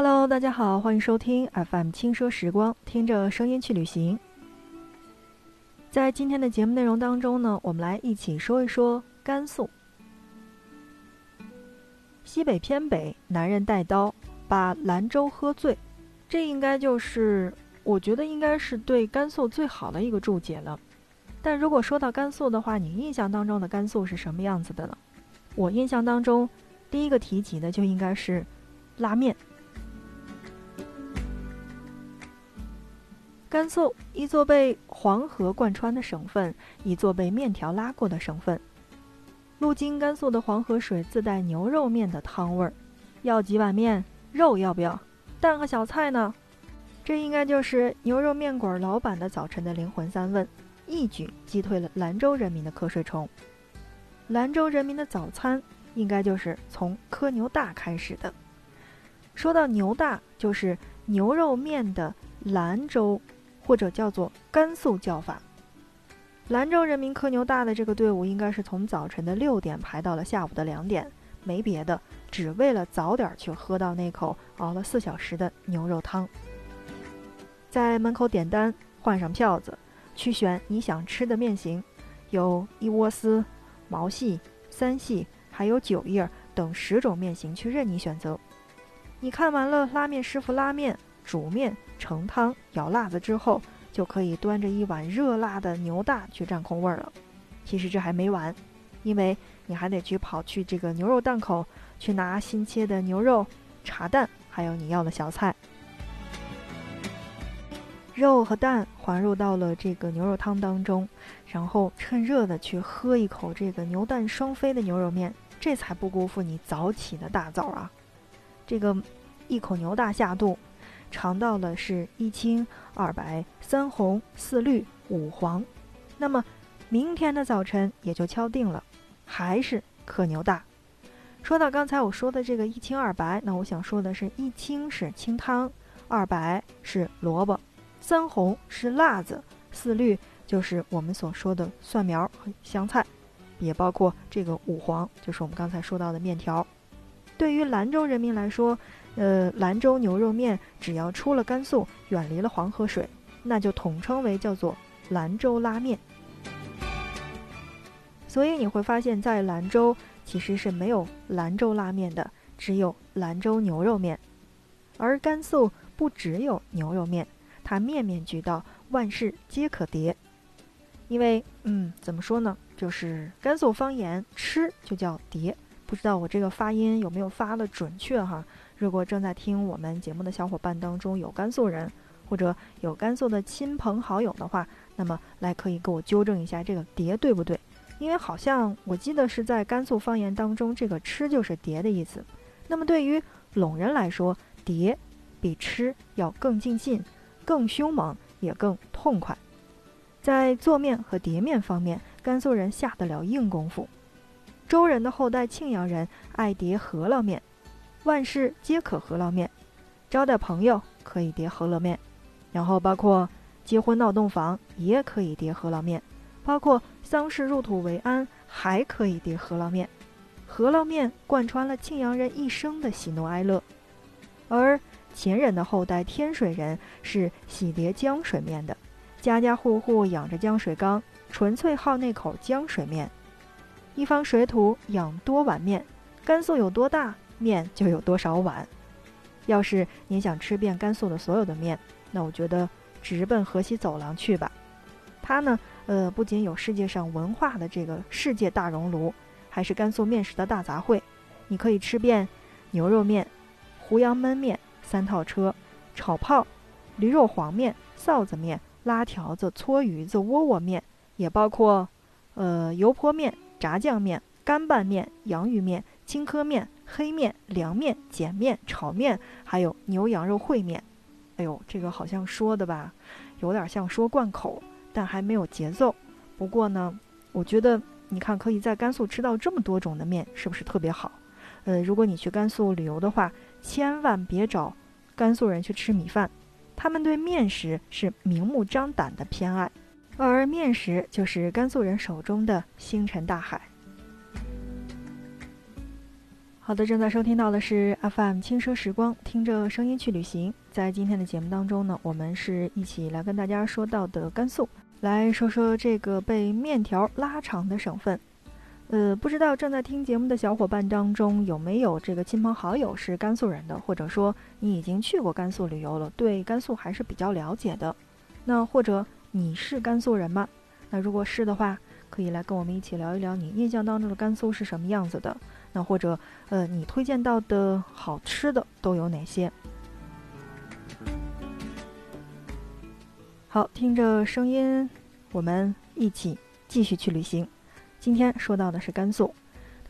Hello，大家好，欢迎收听 FM 轻奢时光，听着声音去旅行。在今天的节目内容当中呢，我们来一起说一说甘肃。西北偏北，男人带刀把兰州喝醉，这应该就是我觉得应该是对甘肃最好的一个注解了。但如果说到甘肃的话，你印象当中的甘肃是什么样子的呢？我印象当中，第一个提及的就应该是拉面。甘肃，一座被黄河贯穿的省份，一座被面条拉过的省份。路经甘肃的黄河水自带牛肉面的汤味儿。要几碗面？肉要不要？蛋和小菜呢？这应该就是牛肉面馆老板的早晨的灵魂三问，一举击退了兰州人民的瞌睡虫。兰州人民的早餐应该就是从磕牛大开始的。说到牛大，就是牛肉面的兰州。或者叫做甘肃叫法。兰州人民磕牛大的这个队伍，应该是从早晨的六点排到了下午的两点，没别的，只为了早点去喝到那口熬了四小时的牛肉汤。在门口点单，换上票子，去选你想吃的面型，有一窝丝、毛细、三细，还有九叶等十种面型去任你选择。你看完了拉面师傅拉面。煮面、盛汤、舀辣子之后，就可以端着一碗热辣的牛大去占空位了。其实这还没完，因为你还得去跑去这个牛肉档口去拿新切的牛肉、茶蛋，还有你要的小菜。肉和蛋滑入到了这个牛肉汤当中，然后趁热的去喝一口这个牛蛋双飞的牛肉面，这才不辜负你早起的大早啊！这个一口牛大下肚。尝到了是一青二白三红四绿五黄，那么明天的早晨也就敲定了，还是可牛大。说到刚才我说的这个一青二白，那我想说的是一青是清汤，二白是萝卜，三红是辣子，四绿就是我们所说的蒜苗和香菜，也包括这个五黄，就是我们刚才说到的面条。对于兰州人民来说。呃，兰州牛肉面只要出了甘肃，远离了黄河水，那就统称为叫做兰州拉面。所以你会发现在兰州其实是没有兰州拉面的，只有兰州牛肉面。而甘肃不只有牛肉面，它面面俱到，万事皆可叠。因为，嗯，怎么说呢？就是甘肃方言“吃”就叫“叠”，不知道我这个发音有没有发的准确哈？如果正在听我们节目的小伙伴当中有甘肃人，或者有甘肃的亲朋好友的话，那么来可以给我纠正一下这个“碟”对不对？因为好像我记得是在甘肃方言当中，这个“吃”就是“碟”的意思。那么对于陇人来说，“碟”比“吃”要更尽兴、更凶猛，也更痛快。在做面和叠面方面，甘肃人下得了硬功夫。周人的后代庆阳人爱叠饸饹面。万事皆可饸饹面，招待朋友可以叠饸饹面，然后包括结婚闹洞房也可以叠饸饹面，包括丧事入土为安还可以叠饸饹面。饸饹面贯穿了庆阳人一生的喜怒哀乐，而前人的后代天水人是喜叠江水面的，家家户户养着江水缸，纯粹好那口江水面。一方水土养多碗面，甘肃有多大？面就有多少碗？要是你想吃遍甘肃的所有的面，那我觉得直奔河西走廊去吧。它呢，呃，不仅有世界上文化的这个世界大熔炉，还是甘肃面食的大杂烩。你可以吃遍牛肉面、胡杨焖面、三套车、炒泡、驴肉黄面、臊子面、拉条子、搓鱼子、窝窝面，也包括呃油泼面、炸酱面、干拌面、洋芋面、青稞面。黑面、凉面、碱面、炒面，还有牛羊肉烩面。哎呦，这个好像说的吧，有点像说贯口，但还没有节奏。不过呢，我觉得你看可以在甘肃吃到这么多种的面，是不是特别好？呃，如果你去甘肃旅游的话，千万别找甘肃人去吃米饭，他们对面食是明目张胆的偏爱，而面食就是甘肃人手中的星辰大海。好的，正在收听到的是 FM 轻奢时光，听着声音去旅行。在今天的节目当中呢，我们是一起来跟大家说到的甘肃，来说说这个被面条拉长的省份。呃，不知道正在听节目的小伙伴当中有没有这个亲朋好友是甘肃人的，或者说你已经去过甘肃旅游了，对甘肃还是比较了解的。那或者你是甘肃人吗？那如果是的话，可以来跟我们一起聊一聊你印象当中的甘肃是什么样子的。那或者，呃，你推荐到的好吃的都有哪些？好，听着声音，我们一起继续去旅行。今天说到的是甘肃，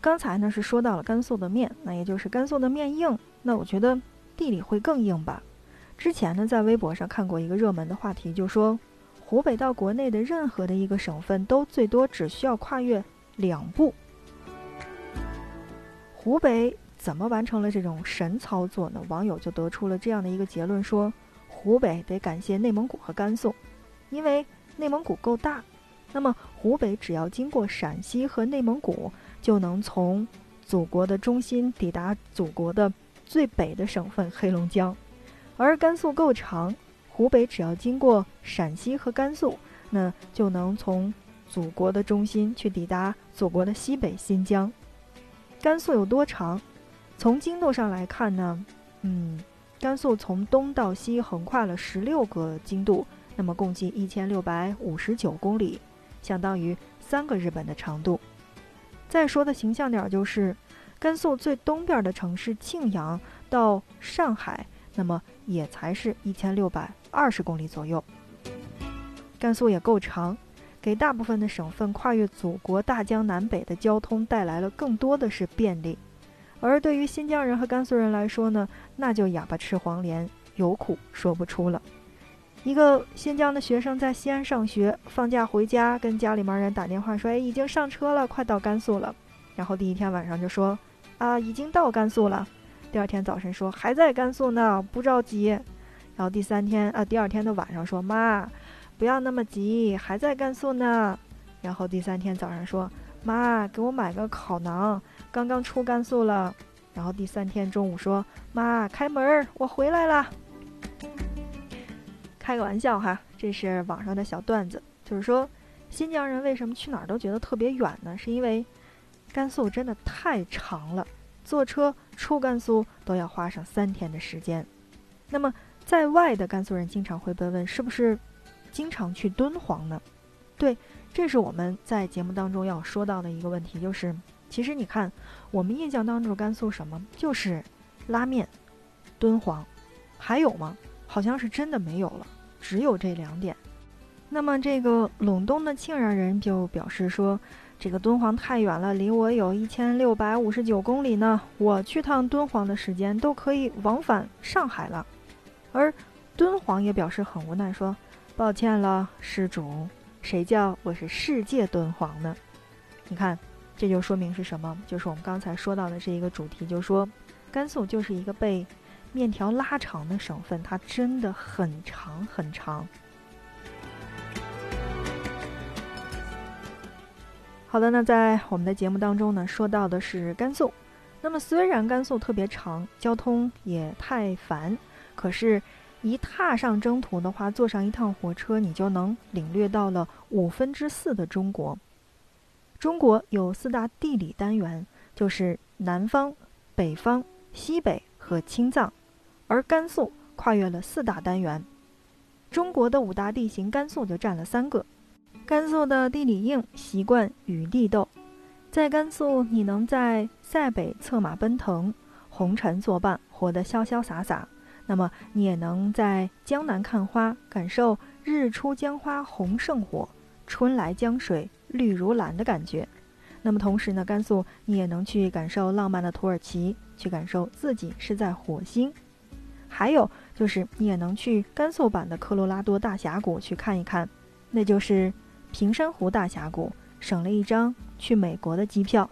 刚才呢是说到了甘肃的面，那也就是甘肃的面硬。那我觉得地理会更硬吧。之前呢在微博上看过一个热门的话题，就说湖北到国内的任何的一个省份都最多只需要跨越两步。湖北怎么完成了这种神操作呢？网友就得出了这样的一个结论：说湖北得感谢内蒙古和甘肃，因为内蒙古够大，那么湖北只要经过陕西和内蒙古，就能从祖国的中心抵达祖国的最北的省份黑龙江；而甘肃够长，湖北只要经过陕西和甘肃，那就能从祖国的中心去抵达祖国的西北新疆。甘肃有多长？从经度上来看呢，嗯，甘肃从东到西横跨了十六个经度，那么共计一千六百五十九公里，相当于三个日本的长度。再说的形象点就是，甘肃最东边的城市庆阳到上海，那么也才是一千六百二十公里左右。甘肃也够长。给大部分的省份跨越祖国大江南北的交通带来了更多的是便利，而对于新疆人和甘肃人来说呢，那就哑巴吃黄连，有苦说不出了。一个新疆的学生在西安上学，放假回家跟家里面人打电话说：“哎，已经上车了，快到甘肃了。”然后第一天晚上就说：“啊，已经到甘肃了。”第二天早晨说：“还在甘肃呢，不着急。”然后第三天啊，第二天的晚上说：“妈。”不要那么急，还在甘肃呢。然后第三天早上说：“妈，给我买个烤馕，刚刚出甘肃了。”然后第三天中午说：“妈，开门儿，我回来了。”开个玩笑哈，这是网上的小段子，就是说新疆人为什么去哪儿都觉得特别远呢？是因为甘肃真的太长了，坐车出甘肃都要花上三天的时间。那么在外的甘肃人经常会被问，是不是？经常去敦煌呢，对，这是我们在节目当中要说到的一个问题，就是其实你看，我们印象当中甘肃什么，就是拉面、敦煌，还有吗？好像是真的没有了，只有这两点。那么这个陇东的庆阳人就表示说，这个敦煌太远了，离我有一千六百五十九公里呢，我去趟敦煌的时间都可以往返上海了。而敦煌也表示很无奈，说。抱歉了，施主，谁叫我是世界敦煌呢？你看，这就说明是什么？就是我们刚才说到的这一个主题，就是说，甘肃就是一个被面条拉长的省份，它真的很长很长。好的，那在我们的节目当中呢，说到的是甘肃。那么虽然甘肃特别长，交通也太烦，可是。一踏上征途的话，坐上一趟火车，你就能领略到了五分之四的中国。中国有四大地理单元，就是南方、北方、西北和青藏，而甘肃跨越了四大单元。中国的五大地形，甘肃就占了三个。甘肃的地理硬，习惯与地斗。在甘肃，你能在塞北策马奔腾，红尘作伴，活得潇潇洒洒。那么你也能在江南看花，感受日出江花红胜火，春来江水绿如蓝的感觉。那么同时呢，甘肃你也能去感受浪漫的土耳其，去感受自己是在火星。还有就是你也能去甘肃版的科罗拉多大峡谷去看一看，那就是平山湖大峡谷，省了一张去美国的机票。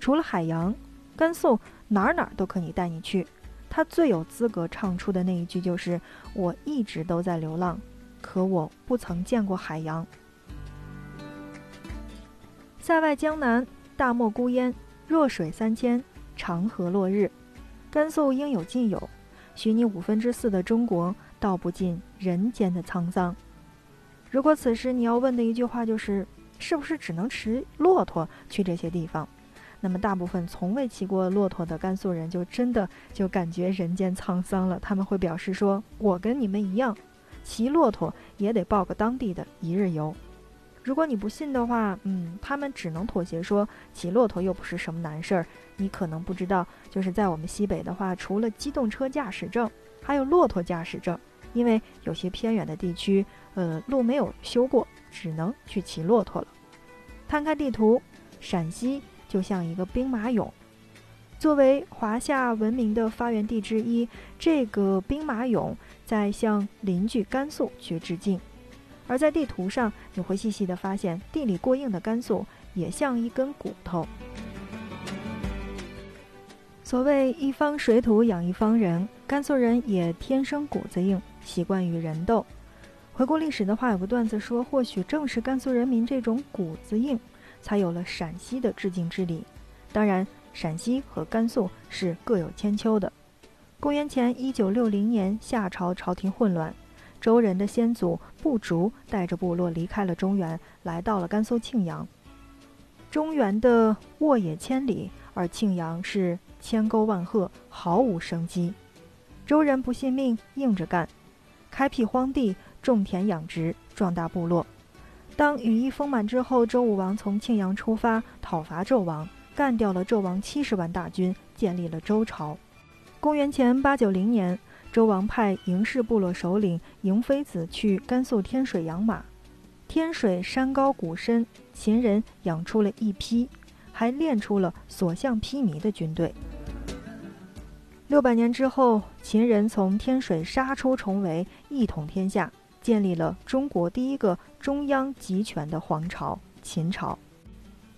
除了海洋，甘肃哪儿哪儿都可以带你去。他最有资格唱出的那一句就是：“我一直都在流浪，可我不曾见过海洋。”塞外江南，大漠孤烟，弱水三千，长河落日。甘肃应有尽有，许你五分之四的中国，道不尽人间的沧桑。如果此时你要问的一句话就是，是不是只能骑骆驼去这些地方？那么大部分从未骑过骆驼的甘肃人，就真的就感觉人间沧桑了。他们会表示说：“我跟你们一样，骑骆驼也得报个当地的一日游。”如果你不信的话，嗯，他们只能妥协说骑骆驼又不是什么难事儿。你可能不知道，就是在我们西北的话，除了机动车驾驶证，还有骆驼驾驶证。因为有些偏远的地区，呃，路没有修过，只能去骑骆驼了。摊开地图，陕西就像一个兵马俑。作为华夏文明的发源地之一，这个兵马俑在向邻居甘肃去致敬。而在地图上，你会细细的发现，地理过硬的甘肃也像一根骨头。所谓一方水土养一方人，甘肃人也天生骨子硬，习惯于人斗。回顾历史的话，有个段子说，或许正是甘肃人民这种骨子硬，才有了陕西的致敬之礼。当然，陕西和甘肃是各有千秋的。公元前一九六零年，夏朝朝廷混乱。周人的先祖不竹带着部落离开了中原，来到了甘肃庆阳。中原的沃野千里，而庆阳是千沟万壑，毫无生机。周人不信命，硬着干，开辟荒地，种田养殖，壮大部落。当羽翼丰满之后，周武王从庆阳出发，讨伐纣王，干掉了纣王七十万大军，建立了周朝。公元前八九零年。周王派嬴氏部落首领嬴非子去甘肃天水养马，天水山高谷深，秦人养出了一批，还练出了所向披靡的军队。六百年之后，秦人从天水杀出重围，一统天下，建立了中国第一个中央集权的皇朝——秦朝。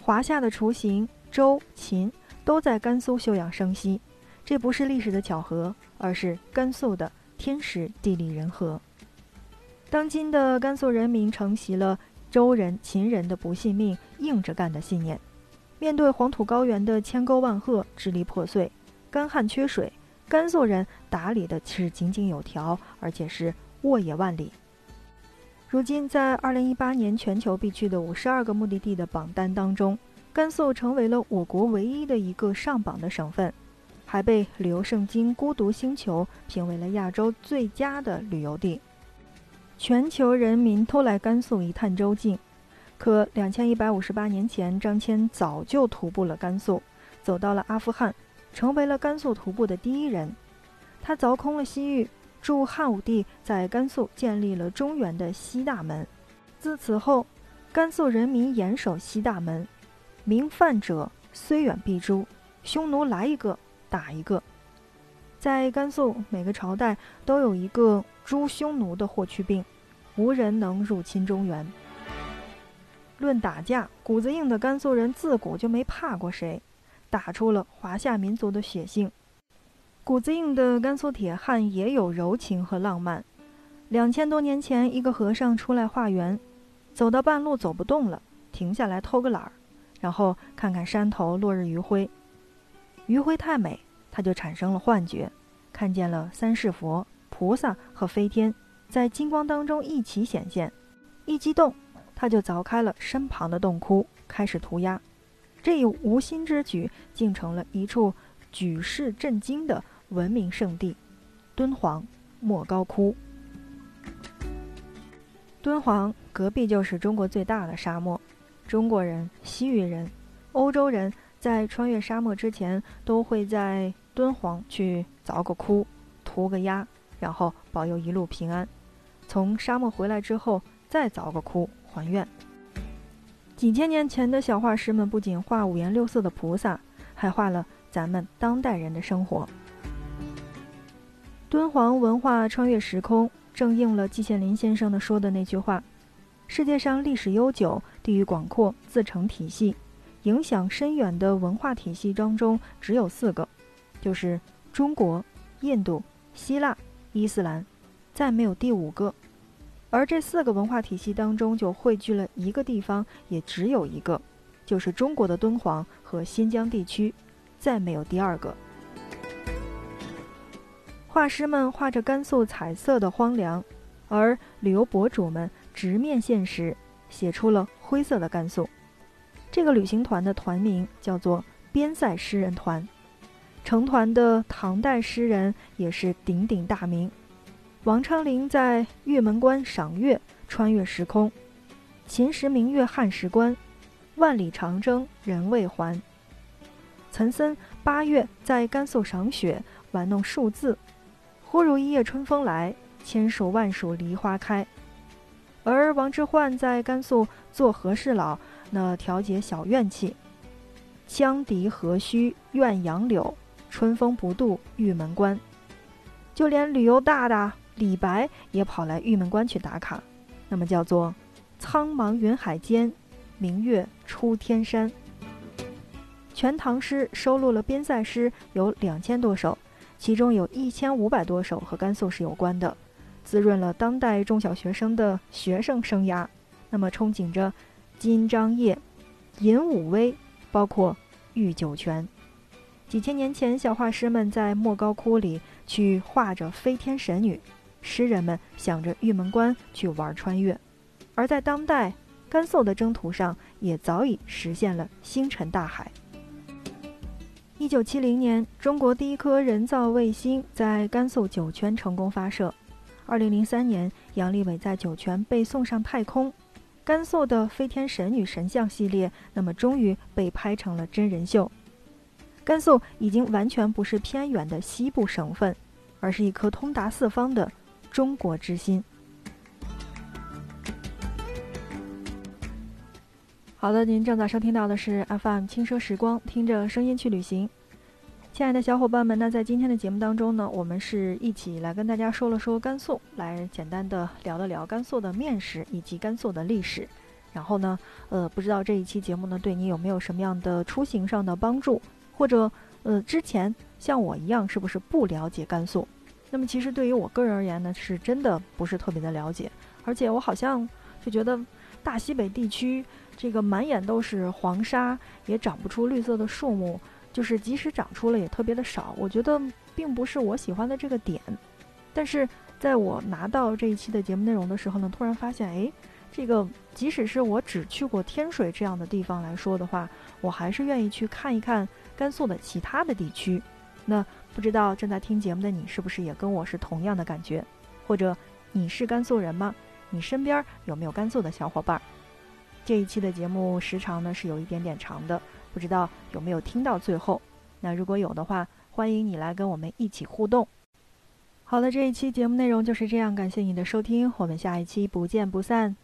华夏的雏形，周、秦都在甘肃休养生息。这不是历史的巧合，而是甘肃的天时地利人和。当今的甘肃人民承袭了周人、秦人的不信命、硬着干的信念。面对黄土高原的千沟万壑、支离破碎、干旱缺水，甘肃人打理的是井井有条，而且是沃野万里。如今，在2018年全球必去的52个目的地的榜单当中，甘肃成为了我国唯一的一个上榜的省份。还被旅游圣经《孤独星球》评为了亚洲最佳的旅游地，全球人民都来甘肃一探究竟。可两千一百五十八年前，张骞早就徒步了甘肃，走到了阿富汗，成为了甘肃徒步的第一人。他凿空了西域，助汉武帝在甘肃建立了中原的西大门。自此后，甘肃人民严守西大门，明犯者虽远必诛，匈奴来一个。打一个，在甘肃，每个朝代都有一个诛匈奴的霍去病，无人能入侵中原。论打架，骨子硬的甘肃人自古就没怕过谁，打出了华夏民族的血性。骨子硬的甘肃铁汉也有柔情和浪漫。两千多年前，一个和尚出来化缘，走到半路走不动了，停下来偷个懒儿，然后看看山头落日余晖。余晖太美，他就产生了幻觉，看见了三世佛、菩萨和飞天在金光当中一起显现。一激动，他就凿开了身旁的洞窟，开始涂鸦。这一无心之举，竟成了一处举世震惊的文明圣地——敦煌莫高窟。敦煌隔壁就是中国最大的沙漠，中国人、西域人、欧洲人。在穿越沙漠之前，都会在敦煌去凿个窟，涂个鸦，然后保佑一路平安。从沙漠回来之后，再凿个窟还愿。几千年前的小画师们不仅画五颜六色的菩萨，还画了咱们当代人的生活。敦煌文化穿越时空，正应了季羡林先生的说的那句话：世界上历史悠久、地域广阔、自成体系。影响深远的文化体系当中只有四个，就是中国、印度、希腊、伊斯兰，再没有第五个。而这四个文化体系当中就汇聚了一个地方，也只有一个，就是中国的敦煌和新疆地区。再没有第二个。画师们画着甘肃彩色的荒凉，而旅游博主们直面现实，写出了灰色的甘肃。这个旅行团的团名叫做边塞诗人团，成团的唐代诗人也是鼎鼎大名。王昌龄在玉门关赏月，穿越时空；秦时明月汉时关，万里长征人未还。岑参八月在甘肃赏雪，玩弄数字。忽如一夜春风来，千树万树梨花开。而王之涣在甘肃做和事佬，那调节小怨气。羌笛何须怨杨柳，春风不度玉门关。就连旅游大大李白也跑来玉门关去打卡。那么叫做苍茫云海间，明月出天山。全唐诗收录了边塞诗有两千多首。其中有一千五百多首和甘肃是有关的，滋润了当代中小学生的学生生涯。那么，憧憬着金章夜、银武威，包括玉九泉。几千年前，小画师们在莫高窟里去画着飞天神女，诗人们想着玉门关去玩穿越。而在当代，甘肃的征途上也早已实现了星辰大海。一九七零年，中国第一颗人造卫星在甘肃酒泉成功发射。二零零三年，杨利伟在酒泉被送上太空。甘肃的飞天神女神像系列，那么终于被拍成了真人秀。甘肃已经完全不是偏远的西部省份，而是一颗通达四方的中国之心。好的，您正在收听到的是 FM 轻奢时光，听着声音去旅行。亲爱的小伙伴们，那在今天的节目当中呢，我们是一起来跟大家说了说甘肃，来简单的聊了聊甘肃的面食以及甘肃的历史。然后呢，呃，不知道这一期节目呢对你有没有什么样的出行上的帮助，或者呃之前像我一样是不是不了解甘肃？那么其实对于我个人而言呢，是真的不是特别的了解，而且我好像就觉得大西北地区。这个满眼都是黄沙，也长不出绿色的树木，就是即使长出了，也特别的少。我觉得并不是我喜欢的这个点。但是在我拿到这一期的节目内容的时候呢，突然发现，哎，这个即使是我只去过天水这样的地方来说的话，我还是愿意去看一看甘肃的其他的地区。那不知道正在听节目的你，是不是也跟我是同样的感觉？或者你是甘肃人吗？你身边有没有甘肃的小伙伴？这一期的节目时长呢是有一点点长的，不知道有没有听到最后？那如果有的话，欢迎你来跟我们一起互动。好了，这一期节目内容就是这样，感谢你的收听，我们下一期不见不散。